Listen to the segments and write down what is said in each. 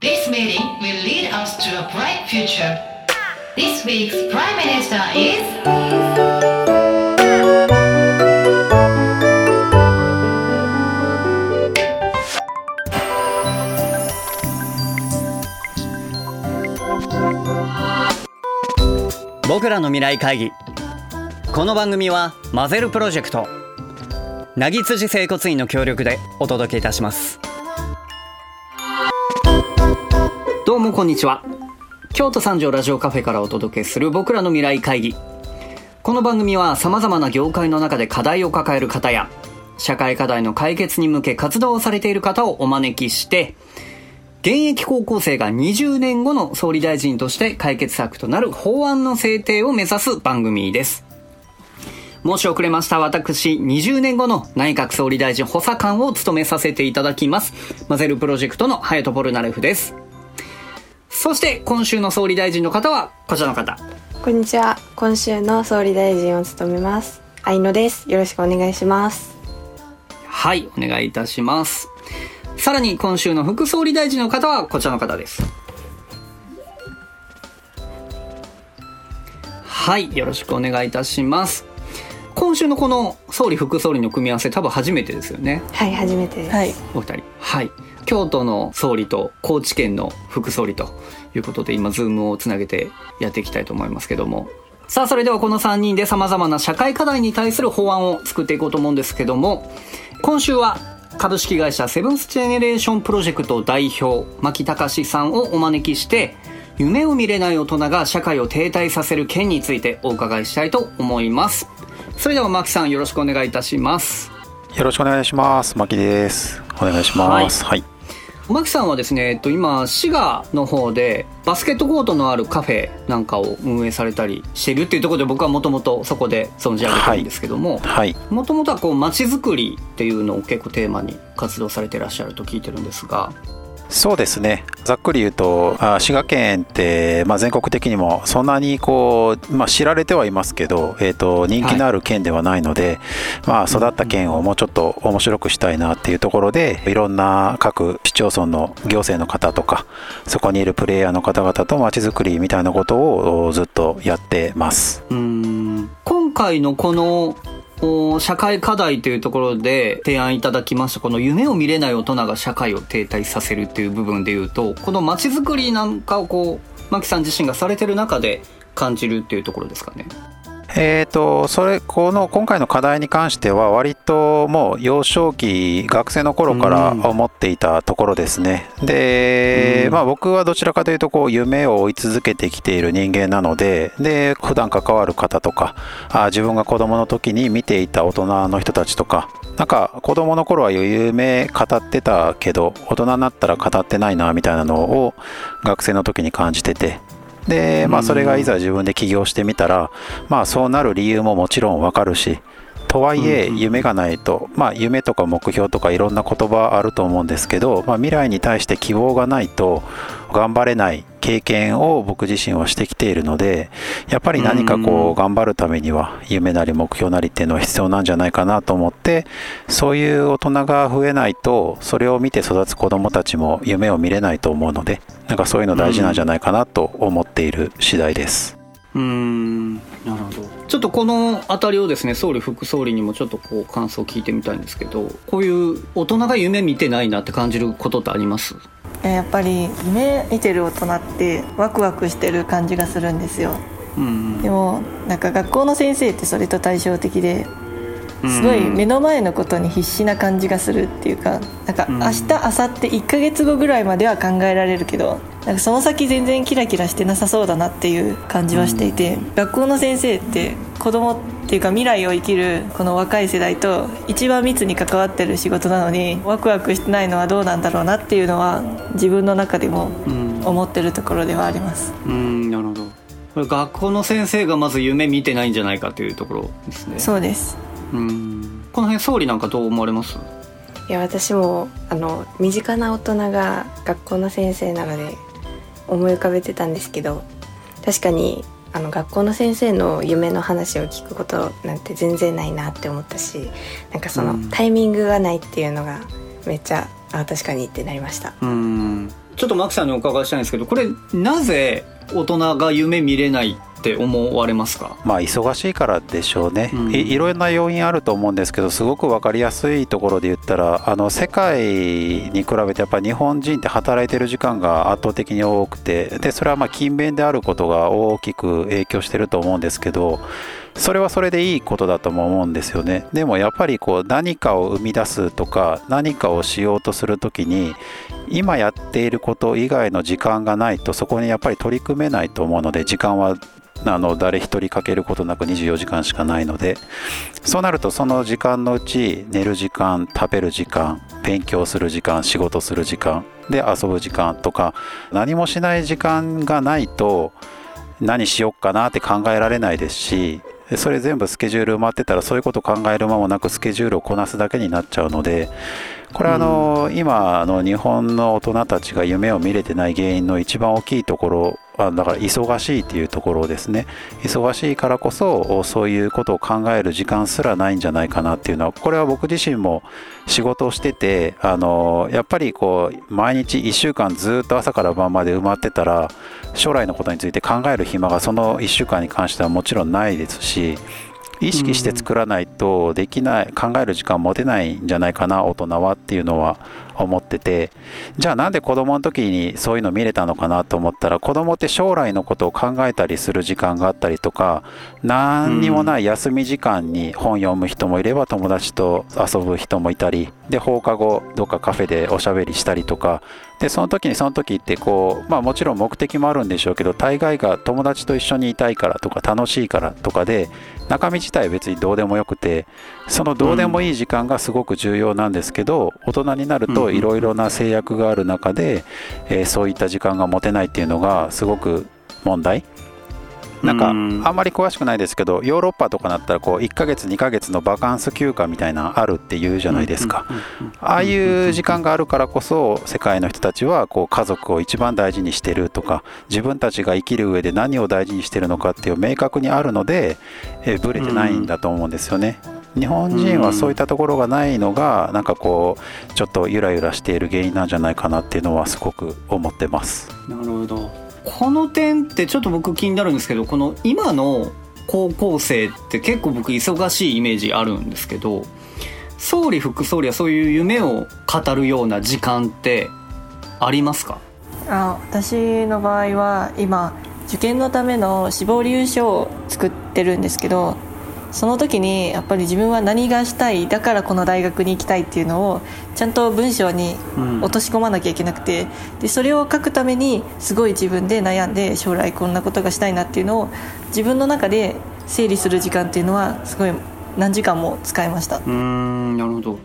This meeting will lead us to a bright future. This week's Prime Minister is. 僕らの未来会議この番組はマゼルプロジェクトなぎ辻整骨院の協力でお届けいたしますうもこんにちは京都三条ラジオカフェからお届けする僕らの未来会議この番組は様々な業界の中で課題を抱える方や社会課題の解決に向け活動をされている方をお招きして現役高校生が20年後の総理大臣として解決策となる法案の制定を目指す番組です。申し遅れました私、20年後の内閣総理大臣補佐官を務めさせていただきます。マゼルプロジェクトのハヤトポルナレフです。そして今週の総理大臣の方はこちらの方。こんにちは。今週の総理大臣を務めます。愛野です。よろしくお願いします。はい、お願いいたします。さらに今週の副総理大臣の方はこちらの方です。はい、よろしくお願いいたします。今週のこの総理副総理の組み合わせ多分初めてですよね。はい、初めてです。はい。お二人。はい。京都の総理と高知県の副総理ということで今ズームをつなげてやっていきたいと思いますけども。さあそれではこの3人で様々な社会課題に対する法案を作っていこうと思うんですけども、今週は株式会社セブンスジェネレーションプロジェクト代表牧隆さんをお招きして夢を見れない大人が社会を停滞させる件についてお伺いしたいと思います。それでは牧さんよろしくお願いいたします。よろしくお願いします。牧です。お願いします。はい。マキさんはですね、えっと、今滋賀の方でバスケットコートのあるカフェなんかを運営されたりしているっていうところで僕はもともとそこで存じ上げてるんですけどもはい。もともとはこう街づくりっていうのを結構テーマに活動されてらっしゃると聞いてるんですがそうですね。ざっくり言うと、あ滋賀県って、まあ、全国的にもそんなにこう、まあ、知られてはいますけど、えっ、と、人気のある県ではないので、まあ、育った県をもうちょっと面白くしたいなっていうところで、いろんな各市町村の行政の方とか、そこにいるプレイヤーの方々と街づくりみたいなことをずっとやってます。うーん今回のこのお社会課題というところで提案いただきましたこの夢を見れない大人が社会を停滞させるっていう部分でいうとこの街づくりなんかをこう牧さん自身がされてる中で感じるっていうところですかね。えー、とそれこの今回の課題に関しては割ともう幼少期学生の頃からうん。思っていたところですね、で、うん。まあ、僕はどちらかというとこう夢を追い続けてきている人間なのでで普段関わる方とかあ自分が子供の時に見ていた大人の人たちとかなんか子供の頃は夢語ってたけど大人になったら語ってないなみたいなのを学生の時に感じててで、まあ、それがいざ自分で起業してみたら、まあ、そうなる理由ももちろんわかるし、とはいえ、夢がないと、まあ、夢とか目標とかいろんな言葉あると思うんですけど、まあ、未来に対して希望がないと頑張れない経験を僕自身はしてきているので、やっぱり何かうんこう、頑張るためには、夢なり目標なりっていうのは必要なんじゃないかなと思って、そういう大人が増えないと、それを見て育つ子供たちも夢を見れないと思うので、なんかそういうの大事なんじゃないかなと思っている次第です。うーん。なるほどちょっとこの辺りをですね総理副総理にもちょっとこう感想を聞いてみたいんですけどこういう大人が夢見てないなって感じることってあります？えやっぱり夢見てる大人ってワクワクしてる感じがするんですよ。うん。でもなんか学校の先生ってそれと対照的ですごい目の前のことに必死な感じがするっていうかなんかうん。明日明後日1ヶ月後ぐらいまでは考えられるけどなんかその先全然キラキラしてなさそうだなっていう感じはしていて、学校の先生って子供っていうか未来を生きるこの若い世代と一番密に関わってる仕事なのにワクワクしてないのはどうなんだろうなっていうのは自分の中でもうん。思ってるところではあります。うんなるほど。これ学校の先生がまず夢見てないんじゃないかというところですね。そうですうん。この辺総理なんかどう思われます？いや、私も、あの、身近な大人が学校の先生なので、思い浮かべてたんですけど、確かに、あの、学校の先生の夢の話を聞くことなんて全然ないなって思ったし、なんかその、うん。タイミングがないっていうのが、めっちゃ、あ、確かにってなりました。うん。ちょっとマキさんにお伺いしたいんですけどこれなぜ大人が夢見れないって思われますか？まあ忙しいからでしょうね、うん。いいろんな要因あると思うんですけどすごく分かりやすいところで言ったらあの世界に比べてやっぱり日本人って働いてる時間が圧倒的に多くてでそれはまあ勤勉であることが大きく影響してると思うんですけどそれはそれでいいことだとも思うんですよね。でもやっぱりこう何かを生み出すとか何かをしようとするときに今やっていること以外の時間がないとそこにやっぱり取り組めないと思うので時間はあの誰一人かけることなく24時間しかないのでそうなるとその時間のうち寝る時間食べる時間勉強する時間仕事する時間で遊ぶ時間とか何もしない時間がないと何しよっかなって考えられないですしそれ全部スケジュール埋まってたらそういうこと考える間もなくスケジュールをこなすだけになっちゃうのでこれはあの、今あの日本の大人たちが夢を見れてない原因の一番大きいところあだから忙しいっていうところですね。忙しいからこそそういうことを考える時間すらないんじゃないかなっていうのはこれは僕自身も仕事をしててあのやっぱりこう毎日1週間ずっと朝から晩まで埋まってたら将来のことについて考える暇がその1週間に関してはもちろんないですし意識して作らないとできない考える時間持てないんじゃないかな大人はっていうのは思ってて。じゃあなんで子供の時にそういうの見れたのかなと思ったら子供って将来のことを考えたりする時間があったりとか何にもない休み時間に本読む人もいれば友達と遊ぶ人もいたりで放課後どっかカフェでおしゃべりしたりとか。でその時にその時ってこうまあもちろん目的もあるんでしょうけど大概が友達と一緒にいたいからとか楽しいからとかで中身自体は別にどうでもよくてそのどうでもいい時間がすごく重要なんですけど、大人になるといろいろな制約がある中で、えーそういった時間が持てないっていうのがすごく問題なんかあうんんまり詳しくないですけどヨーロッパとかだったらこう1ヶ月2ヶ月のバカンス休暇みたいなのあるっていうじゃないですか。ああいう時間があるからこそ世界の人たちはこう家族を一番大事にしてるとか自分たちが生きる上で何を大事にしてるのかっていう明確にあるので、えーブレてないんだと思うんですよね。日本人はそういったところがないのがなんかこうちょっとゆらゆらしている原因なんじゃないかなっていうのはすごく思ってます。なるほどこの点ってちょっと僕気になるんですけどこの今の高校生って結構僕忙しいイメージあるんですけど総理副総理はそういう夢を語るような時間ってありますか？あ私の場合は今受験のための志望理由書を作ってるんですけどその時にやっぱり自分は何がしたいだからこの大学に行きたいっていうのをちゃんと文章にうん落とし込まなきゃいけなくてでそれを書くためにすごい自分で悩んで将来こんなことがしたいなっていうのを自分の中で整理する時間っていうのはすごい何時間も使いました。うーんなるほど。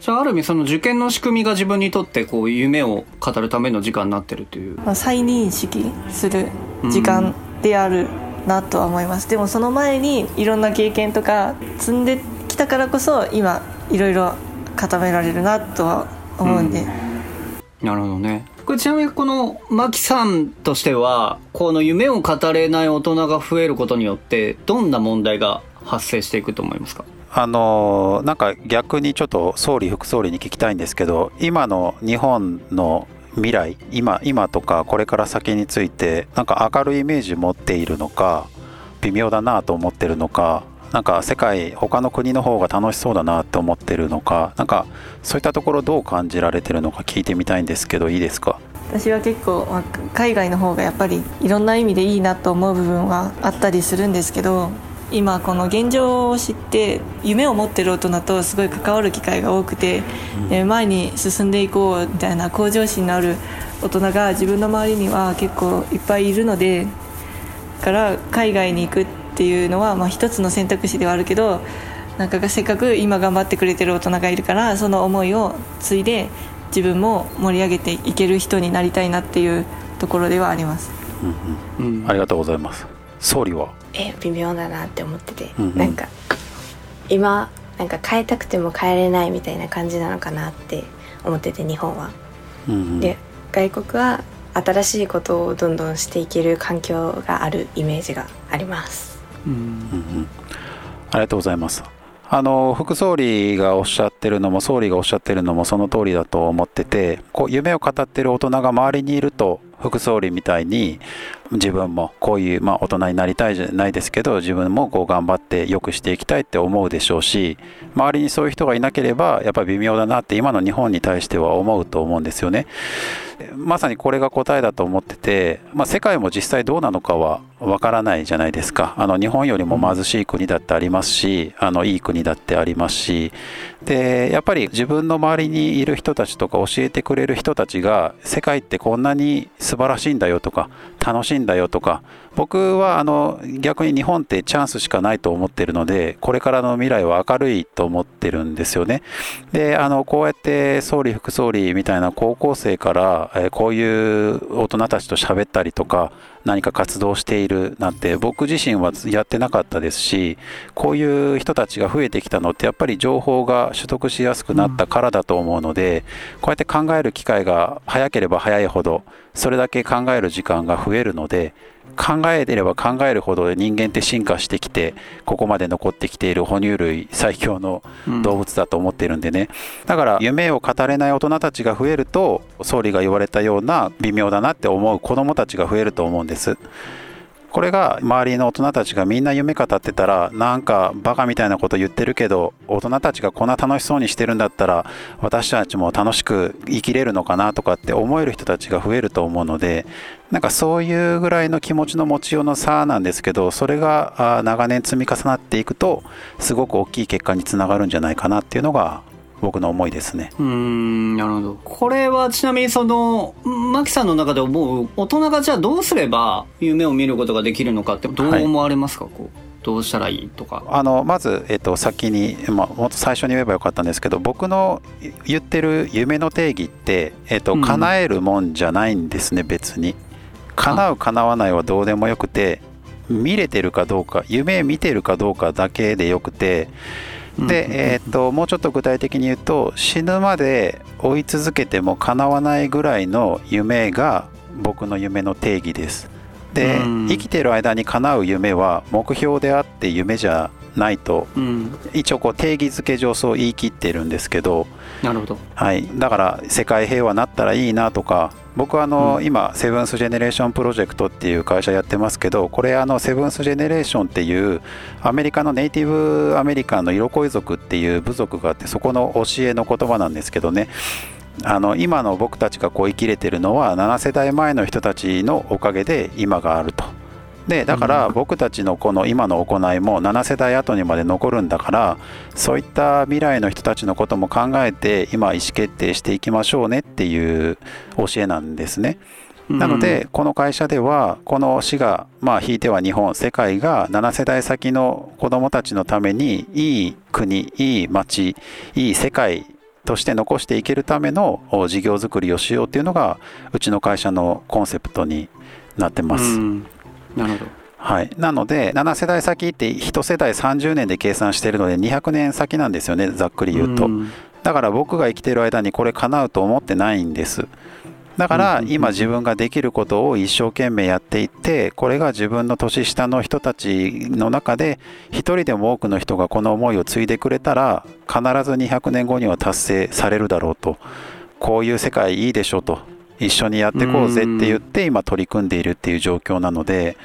じゃあある意味その受験の仕組みが自分にとってこう夢を語るための時間になってるという。まあ、再認識する時間であるなとは思います、でもその前にいろんな経験とか積んできたからこそ今いろいろ固められるなとは思うんで、なるほどね。これちなみにこのマキさんとしてはこの夢を語れない大人が増えることによってどんな問題が発生していくと思いますか？あのなんか逆にちょっと総理副総理に聞きたいんですけど今の日本の未来今今とかこれから先についてなんか明るいイメージ持っているのか微妙だなと思ってるのかなんか世界他の国の方が楽しそうだなって思ってるのかなんかそういったところどう感じられてるのか聞いてみたいんですけどいいですか？私は結構、まあ海外の方がやっぱりいろんな意味でいいなと思う部分はあったりするんですけど今この現状を知って夢を持ってる大人とすごい関わる機会が多くて、で前に進んでいこうみたいな向上心のある大人が自分の周りには結構いっぱいいるのでだから海外に行くっていうのは、まあ、一つの選択肢ではあるけどなんかせっかく今頑張ってくれてる大人がいるからその思いを継いで自分も盛り上げていける人になりたいなっていうところではあります。うん。ありがとうございます総理は？え微妙だなって思ってて、うんうんなんか今なんか変えたくても変えれないみたいな感じなのかなって思ってて日本は。うんうんで外国は新しいことをどんどんしていける環境があるイメージがあります。うんうんうんありがとうございます。あの副総理がおっしゃってるのも総理がおっしゃってるのもその通りだと思っててこう夢を語ってる大人が周りにいると副総理みたいに自分もこういう、まあ、大人になりたいじゃないですけど自分もこう頑張って良くしていきたいって思うでしょうし周りにそういう人がいなければやっぱり微妙だなって今の日本に対しては思うと思うんですよね。まさにこれが答えだと思ってて、まあ、世界も実際どうなのかはわからないじゃないですかあの日本よりも貧しい国だってありますしあのいい国だってありますしでやっぱり自分の周りにいる人たちとか教えてくれる人たちが世界ってこんなに素晴らしいんだよとか楽しいんだよとか僕はあの逆に日本ってチャンスしかないと思ってるのでこれからの未来は明るいと思ってるんですよね。であのこうやって総理副総理みたいな高校生からえこういう大人たちと喋ったりとか何か活動しているなんて僕自身はやってなかったですしこういう人たちが増えてきたのってやっぱり情報が取得しやすくなったからだと思うのでこうやって考える機会が早ければ早いほどそれだけ考える時間が増えるので考えてれば考えるほど人間って進化してきてここまで残ってきている哺乳類最強の動物だと思ってるんでね、だから夢を語れない大人たちが増えると総理が言われたような微妙だなって思う子どもたちが増えると思うんです。これが周りの大人たちがみんな夢語ってたらなんかバカみたいなこと言ってるけど大人たちがこんな楽しそうにしてるんだったら私たちも楽しく生きれるのかなとかって思える人たちが増えると思うのでなんかそういうぐらいの気持ちの持ちようの差なんですけどそれが長年積み重なっていくとすごく大きい結果につながるんじゃないかなっていうのが僕の思いですね。うんなるほど。これはちなみにそのマキさんの中で思う大人がじゃあどうすれば夢を見ることができるのかってどう思われますか、はい、こうどうしたらいいとか。あのまず、えっと、先に、まあ、もっと最初に言えばよかったんですけど僕の言ってる夢の定義って、えっと、叶えるもんじゃないんですね、うん、別に。叶う叶わないはどうでもよくて見れてるかどうか夢見てるかどうかだけでよくてで、えー、っともうちょっと具体的に言うと死ぬまで追い続けても叶わないぐらいの夢が僕の夢の定義です。で、生きてる間に叶う夢は目標であって夢じゃないと、うん、一応こう定義づけ上そう言い切ってるんですけどなるほど、はい、だから世界平和になったらいいなとか僕はあの、うん、今セブンスジェネレーションプロジェクトっていう会社やってますけどこれあのセブンスジェネレーションっていうアメリカのネイティブアメリカンの色恋族っていう部族があってそこの教えの言葉なんですけどね。あの今の僕たちがこう生きれてるのは7世代前の人たちのおかげで今があると。でだから僕たちのこの今の行いも7世代後にまで残るんだからそういった未来の人たちのことも考えて今意思決定していきましょうねっていう教えなんですね。なので、この会社では、この市が、まあ、ひいては日本、世界が7世代先の子どもたちのために、いい国、いい町、いい世界として残していけるための事業づくりをしようっていうのが、うちの会社のコンセプトになってます。なるほど。はい、なので7世代先って1世代30年で計算しているので200年先なんですよねざっくり言うと、だから僕が生きてる間にこれ叶うと思ってないんです。だから今自分ができることを一生懸命やっていってこれが自分の年下の人たちの中で一人でも多くの人がこの思いを継いでくれたら必ず200年後には達成されるだろうと。こういう世界いいでしょと一緒にやっていこうぜって言って今取り組んでいるっていう状況なので、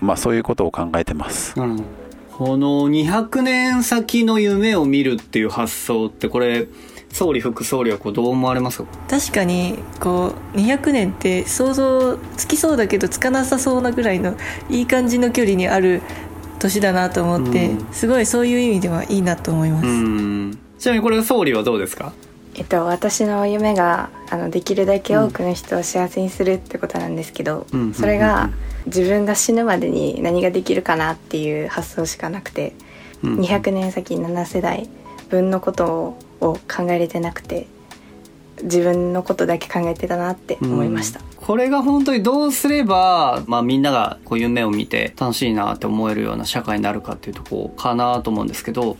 まあ、そういうことを考えてます。この200年先の夢を見るっていう発想ってこれ総理副総理はこうどう思われますか？確かにこう200年って想像つきそうだけどつかなさそうなぐらいのいい感じの距離にある年だなと思って、すごいそういう意味ではいいなと思います。ちなみにこれ総理はどうですか？えっと、私の夢があのできるだけ多くの人を幸せにするってことなんですけど、うん、それが自分が死ぬまでに何ができるかなっていう発想しかなくて、うん、200年先7世代分のことを考えれてなくて自分のことだけ考えてたなって思いました、うん、これが本当にどうすれば、まあ、みんながこう夢を見て楽しいなって思えるような社会になるかっていうとこかなと思うんですけど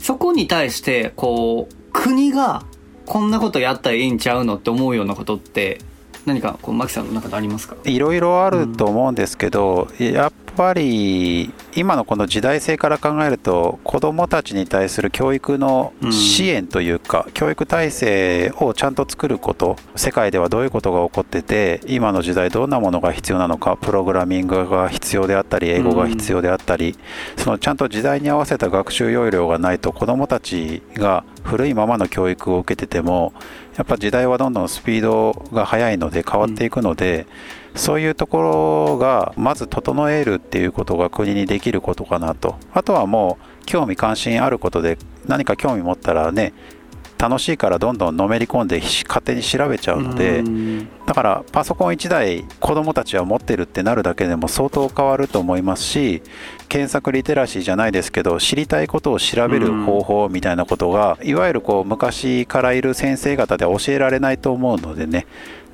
そこに対してこう国がこんなことやったらいいんちゃうのって思うようなことって何かこうマキさんの中でありますか？いろいろあると思うんですけど、うん、やっぱり今のこの時代性から考えると子どもたちに対する教育の支援というか、うん、教育体制をちゃんと作ること世界ではどういうことが起こってて今の時代どんなものが必要なのかプログラミングが必要であったり英語が必要であったり、うん、そのちゃんと時代に合わせた学習要領がないと子どもたちが古いままの教育を受けててもやっぱ時代はどんどんスピードが速いので変わっていくので、うん、そういうところがまず整えるっていうことが国にできることかなと。あとはもう興味関心あることで何か興味持ったらね楽しいからどんどんのめり込んで勝手に調べちゃうのでだからパソコン1台子どもたちは持ってるってなるだけでも相当変わると思いますし検索リテラシーじゃないですけど知りたいことを調べる方法みたいなことがいわゆるこう昔からいる先生方では教えられないと思うのでね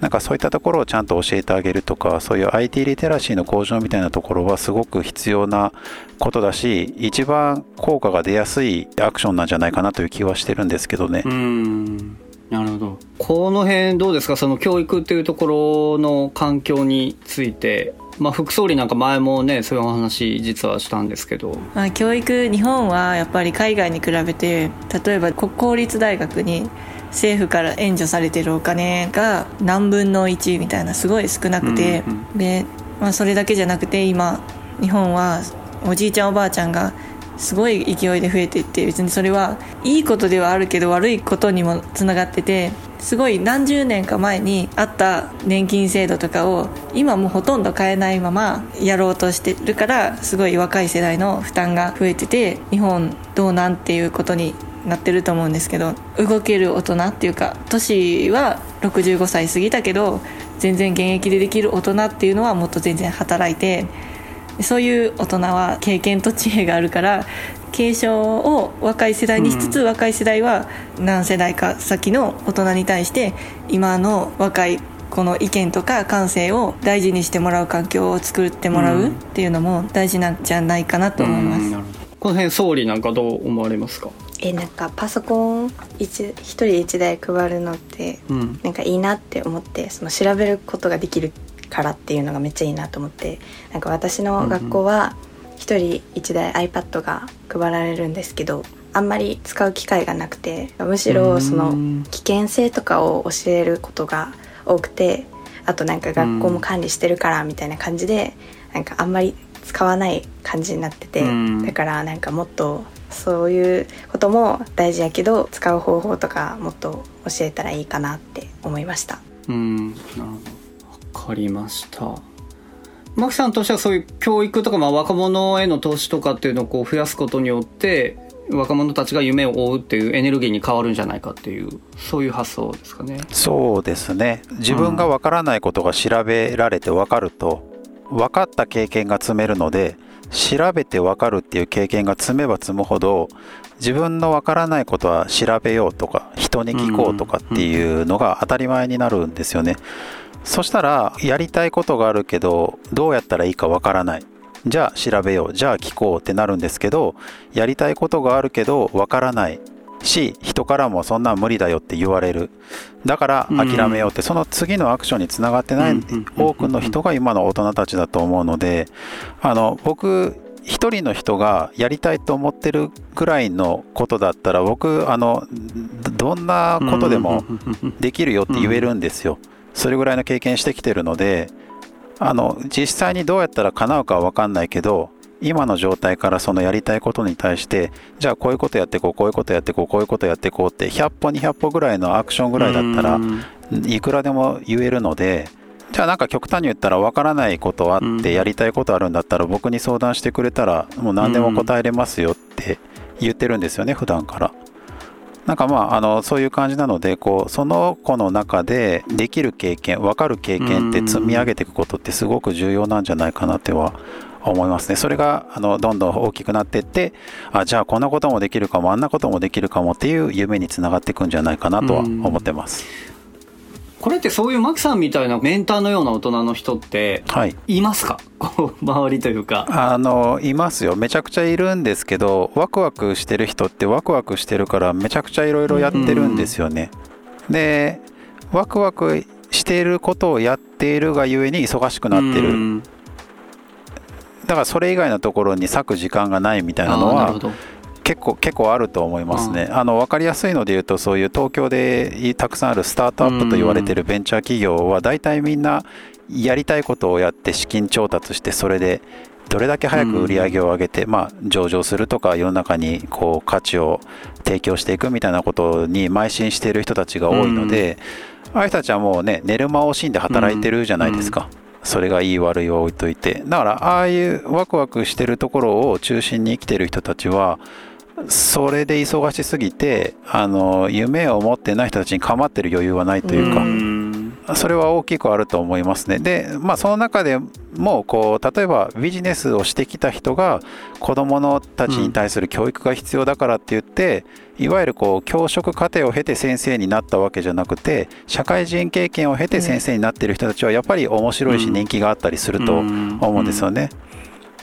なんかそういったところをちゃんと教えてあげるとかそういう IT リテラシーの向上みたいなところはすごく必要なことだし一番効果が出やすいアクションなんじゃないかなという気はしてるんですけどね。うん。なるほど。この辺どうですか？その教育っていうところの環境について。まあ、副総理なんか前もねそういう話実はしたんですけど、まあ、教育日本はやっぱり海外に比べて例えば国公立大学に政府から援助されてるお金が何分の1みたいなすごい少なくて、うんうん、で、まあ、それだけじゃなくて今日本はおじいちゃんおばあちゃんがすごい勢いで増えていって別にそれはいいことではあるけど悪いことにもつながっててすごい何十年か前にあった年金制度とかを今もほとんど変えないままやろうとしてるからすごい若い世代の負担が増えてて日本どうなんっていうことになってると思うんですけど動ける大人っていうか年は65歳過ぎたけど全然現役でできる大人っていうのはもっと全然働いてそういう大人は経験と知恵があるから継承を若い世代にしつつ、うん、若い世代は何世代か先の大人に対して今の若いこの意見とか感性を大事にしてもらう環境を作ってもらうっていうのも大事なんじゃないかなと思います。うんうん、この辺総理なんかどう思われますか？えなんかパソコン一一人一台配るのって、うん、なんかいいなって思ってその調べることができるからっていうのがめっちゃいいなと思ってなんか私の学校は一人一台 iPad が配られるんですけどあんまり使う機会がなくてむしろその危険性とかを教えることが多くてあとなんか学校も管理してるからみたいな感じでなんかあんまり使わない感じになっててだからなんかもっとそういうことも大事やけど使う方法とかもっと教えたらいいかなって思いました。うんなるほど分かりました。マキさんとしてはそういう教育とか、まあ、若者への投資とかっていうのをこう増やすことによって若者たちが夢を追うっていうエネルギーに変わるんじゃないかっていうそういう発想ですかね。そうですね。自分がわからないことが調べられて分かると、うん、分かった経験が積めるので調べてわかるっていう経験が積めば積むほど自分のわからないことは調べようとか人に聞こうとかっていうのが当たり前になるんですよね。そしたらやりたいことがあるけどどうやったらいいかわからない。じゃあ調べようじゃあ聞こうってなるんですけどやりたいことがあるけどわからないし人からもそんな無理だよって言われる。だから諦めようって、その次のアクションにつながってない多くの人が今の大人たちだと思うのであの僕一人の人がやりたいと思ってるぐらいのことだったら僕あのどんなことでもできるよって言えるんですよ。それぐらいの経験してきてるのであの実際にどうやったら叶うかは分かんないけど今の状態からそのやりたいことに対してじゃあこういうことやっていこうこういうことやっていこうこういうことやっていこうって100歩200歩ぐらいのアクションぐらいだったらいくらでも言えるのでじゃあなんか極端に言ったら分からないことあってやりたいことあるんだったら僕に相談してくれたらもう何でも答えれますよって言ってるんですよね普段から。なんかまああのそういう感じなのでこうその子の中でできる経験分かる経験って積み上げていくことってすごく重要なんじゃないかなっては思いますね。それがあのどんどん大きくなっていってあじゃあこんなこともできるかもあんなこともできるかもっていう夢につながっていくんじゃないかなとは思ってます。これってそういうマキさんみたいなメンターのような大人の人ってい。ますか、はい、周りというか。あのいますよ。めちゃくちゃいるんですけどワクワクしてる人ってワクワクしてるからめちゃくちゃいろいろやってるんですよね、でワクワクしていることをやっているがゆえに忙しくなってる、だからそれ以外のところに割く時間がないみたいなのは結構結構あると思いますね、あの分かりやすいので言うとそういう東京でたくさんあるスタートアップと言われてるベンチャー企業は大体みんなやりたいことをやって資金調達してそれでどれだけ早く売り上げを上げて、まあ、上場するとか世の中にこう価値を提供していくみたいなことに邁進している人たちが多いので、ああいう人たちはもうね寝る間を惜しんで働いてるじゃないですか。それがいい悪いは置いといて。だからああいうワクワクしてるところを中心に生きてる人たちはそれで忙しすぎてあの夢を持ってない人たちに構ってる余裕はないというか、うそれは大きくあると思いますね。で、まあ、その中でもこう例えばビジネスをしてきた人が子どものたちに対する教育が必要だからって言って、いわゆるこう教職課程を経て先生になったわけじゃなくて社会人経験を経て先生になっている人たちはやっぱり面白いしうん人気があったりすると思うんですよね。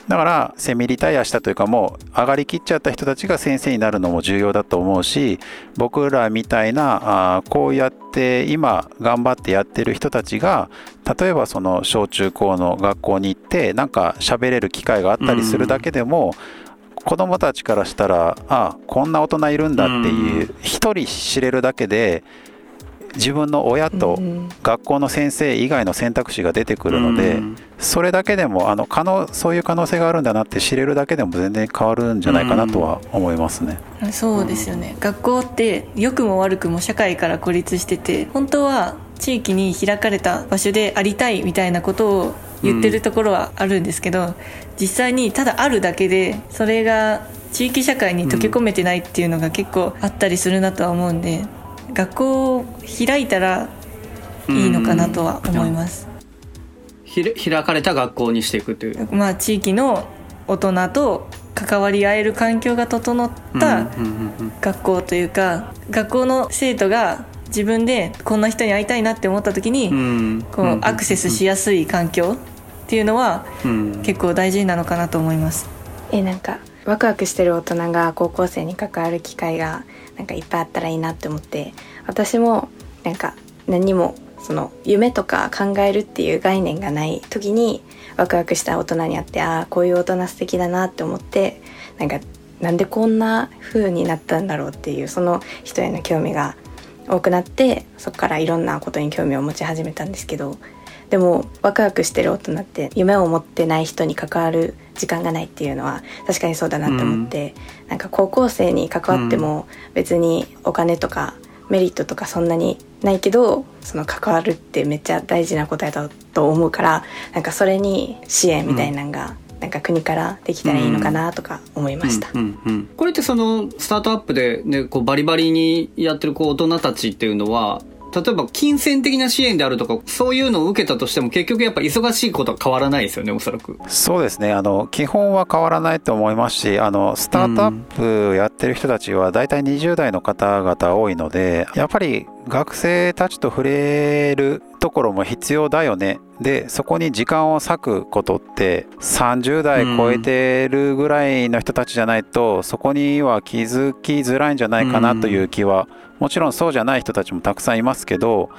だからセミリタイアしたというかもう上がりきっちゃった人たちが先生になるのも重要だと思うし僕らみたいなあーこうやって今頑張ってやってる人たちが例えばその小中高の学校に行ってなんか喋れる機会があったりするだけでも、子供たちからしたらあこんな大人いるんだっていう一人知れるだけで自分の親とうん。学校の先生以外の選択肢が出てくるので、うん。それだけでもあの可能そういう可能性があるんだなって知れるだけでも全然変わるんじゃないかなとは思いますね。そうですよね。学校って良くも悪くも社会から孤立してて本当は地域に開かれた場所でありたいみたいなことを言ってるところはあるんですけど、実際にただあるだけでそれが地域社会に溶け込めてないっていうのが結構あったりするなとは思うんで学校を開いたらいいのかなとは思います、ひれ開かれた学校にしていくという。まあ地域の大人と関わり合える環境が整った学校というか学校の生徒が自分でこんな人に会いたいなって思った時に、うん。こうアクセスしやすい環境っていうのはうん。結構大事なのかなと思います。えなんかワクワクしてる大人が高校生に関わる機会がなんかいっぱいあったらいいなって思って私もなんか何もその夢とか考えるっていう概念がない時にワクワクした大人に会ってああこういう大人素敵だなって思ってなんかなんでこんな風になったんだろうっていうその人への興味が多くなってそこからいろんなことに興味を持ち始めたんですけどでもワクワクしてる大人って夢を持ってない人に関わる時間がないっていうのは確かにそうだなって思って、なんか高校生に関わっても別にお金とかメリットとかそんなにないけどその関わるってめっちゃ大事なことやだと思うからなんかそれに支援みたいなのが、なんか国からできたらいいのかなとか思いました。うんうんうん。これってそのスタートアップで、ね、こうバリバリにやってるこう大人たちっていうのは例えば金銭的な支援であるとかそういうのを受けたとしても結局やっぱ忙しいことは変わらないですよねおそらく。そうですね。あの基本は変わらないと思いますしあのスタートアップやってる人たちは大体20代の方々多いのでやっぱり学生たちと触れるところも必要だよね。でそこに時間を割くことって30代超えてるぐらいの人たちじゃないとそこには気づきづらいんじゃないかなという気はもちろんそうじゃない人たちもたくさんいますけど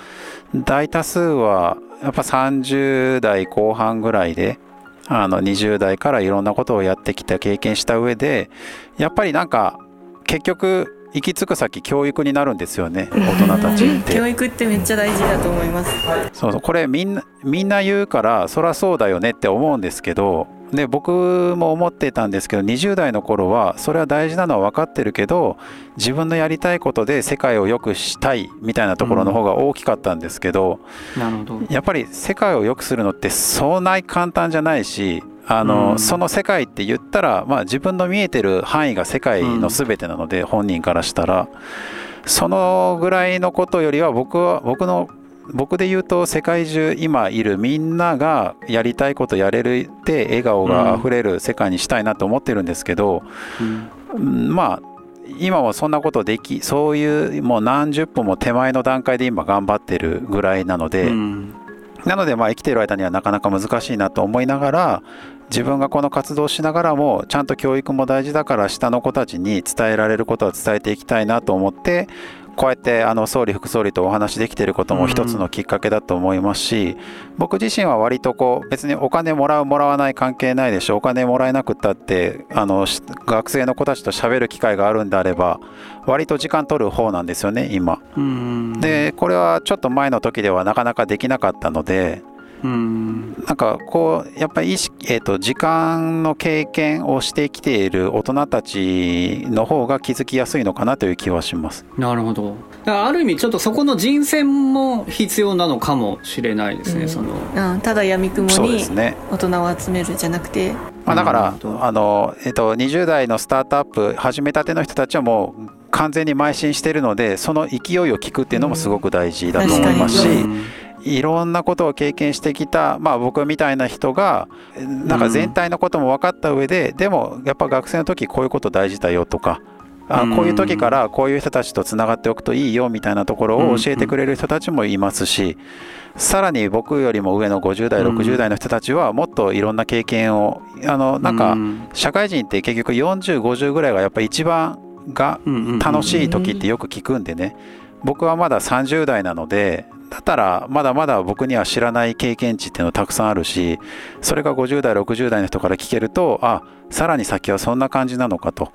大多数はやっぱ30代後半ぐらいであの20代からいろんなことをやってきた経験した上でやっぱりなんか結局行き着く先教育になるんですよね大人たちって。教育ってめっちゃ大事だと思います。そうそう。これみんなみんな言うからそりゃそうだよねって思うんですけどで僕も思ってたんですけど20代の頃はそれは大事なのは分かってるけど自分のやりたいことで世界を良くしたいみたいなところの方が大きかったんですけど、なるほど。やっぱり世界を良くするのってそんなに簡単じゃないしあの、うん。その世界って言ったら、まあ、自分の見えてる範囲が世界の全てなので、本人からしたら。そのぐらいのことよりは僕は僕の僕で言うと世界中今いるみんながやりたいことやれるって笑顔があふれる世界にしたいなと思ってるんですけど、うん。うんまあ今はそんなことできそういうもう何十歩も手前の段階で今頑張ってるぐらいなので、うん。なのでまあ生きている間にはなかなか難しいなと思いながら自分がこの活動をしながらもちゃんと教育も大事だから下の子たちに伝えられることは伝えていきたいなと思ってこうやってあの総理、副総理とお話できていることも一つのきっかけだと思いますし、僕自身は割とこう別にお金もらう、もらわない関係ないでしょ、お金もらえなくったってあの学生の子たちと喋る機会があるんであれば、割と時間取る方なんですよね、今。で、これはちょっと前の時ではなかなかできなかったので、うん。なんかこうやっぱり意識、えーと、時間の経験をしてきている大人たちの方が気づきやすいのかなという気はします。なるほど。ある意味ちょっとそこの人選も必要なのかもしれないですね、うん、その。ただやみくもに大人を集めるじゃなくて、まあ、だから、あの、えーと、20代のスタートアップ始めたての人たちはもう完全に邁進しているのでその勢いを聞くっていうのもすごく大事だと思いますし、うんいろんなことを経験してきた、まあ、僕みたいな人がなんか全体のことも分かった上で、うん、でもやっぱ学生の時こういうこと大事だよとかあこういう時からこういう人たちとつながっておくといいよみたいなところを教えてくれる人たちもいますしさらに僕よりも上の50代60代の人たちはもっといろんな経験をあのなんか社会人って結局4050ぐらいがやっぱ一番が楽しい時ってよく聞くんでね。僕はまだ30代なのでだったらまだまだ僕には知らない経験値っていうのたくさんあるしそれが50代60代の人から聞けるとあさらに先はそんな感じなのかと。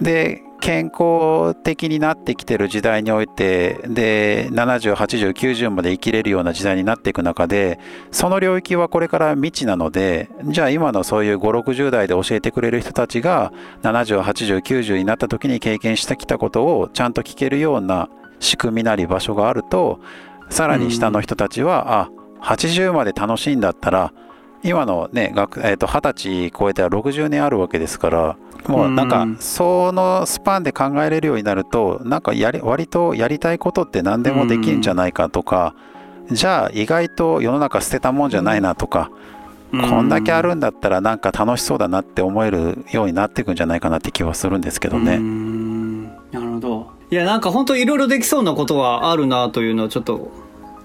で健康的になってきてる時代においてで708090まで生きれるような時代になっていく中でその領域はこれから未知なのでじゃあ今のそういう560代で教えてくれる人たちが708090になった時に経験してきたことをちゃんと聞けるような仕組みなり場所があるとさらに下の人たちは、うん、あ80まで楽しいんだったら今のね学、えー、と20歳超えたら60年あるわけですからもうなんかそのスパンで考えれるようになるとなんかやり割とやりたいことって何でもできるんじゃないかとかじゃあ意外と世の中捨てたもんじゃないなとかこんだけあるんだったらなんか楽しそうだなって思えるようになっていくんじゃないかなって気はするんですけどね。いやなんか本当いろいろできそうなことはあるなというのはちょっと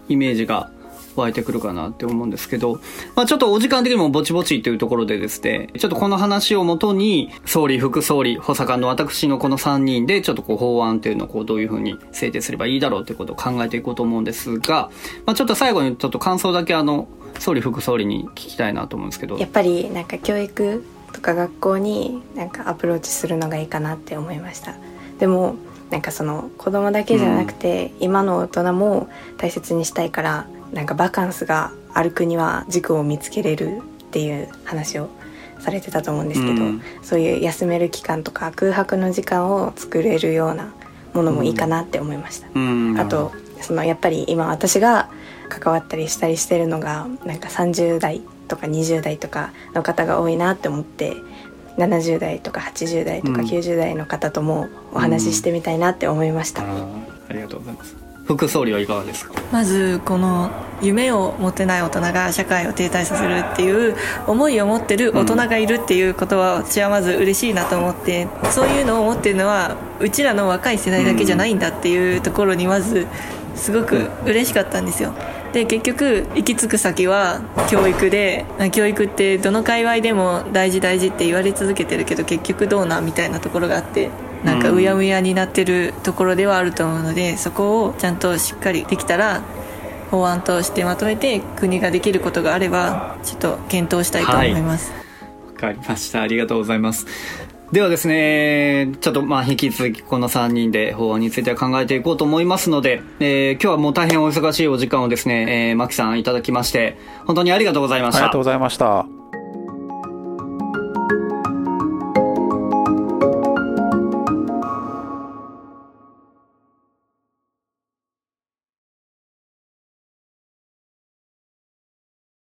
イメージが湧いてくるかなって思うんですけど、まあちょっとお時間的にもぼちぼちというところでですね、ちょっとこの話をもとに、総理、副総理、補佐官の私のこの3人で、ちょっとこう法案っていうのをこうどういうふうに制定すればいいだろうということを考えていこうと思うんですが、まあちょっと最後にちょっと感想だけあの、総理、副総理に聞きたいなと思うんですけど。やっぱりなんか教育とか学校になんかアプローチするのがいいかなって思いました。でも、なんかその子供だけじゃなくて、うん、今の大人も大切にしたいからなんかバカンスがある国は軸を見つけれるっていう話をされてたと思うんですけど、うん、そういう休める期間とか空白の時間を作れるようなものもいいかなって思いました、うんうん、あとそのやっぱり今私が関わったりしたりしてるのがなんか30代とか20代とかの方が多いなって思って70代とか80代とか90代の方ともお話ししてみたいなって思いました、ありがとうございます。副総理はいかがですか？まずこの夢を持てない大人が社会を停滞させるっていう思いを持ってる大人がいるっていうことは私はまず嬉しいなと思ってそういうのを持ってるのはうちらの若い世代だけじゃないん。だっていうところにまずすごく嬉しかったんですよで結局行き着く先は教育で教育ってどの界隈でも大事大事って言われ続けてるけど結局どうなみたいなところがあってなんかうやむやになってるところではあると思うのでそこをちゃんとしっかりできたら法案としてまとめて国ができることがあればちょっと検討したいと思います。わ、はい、かりました。ありがとうございますではですね、ちょっとまあ引き続きこの3人で法案については考えていこうと思いますので、えー、今日はもう大変お忙しいお時間をですね、えー、マキさんいただきまして、本当にありがとうございました。ありがとうございました。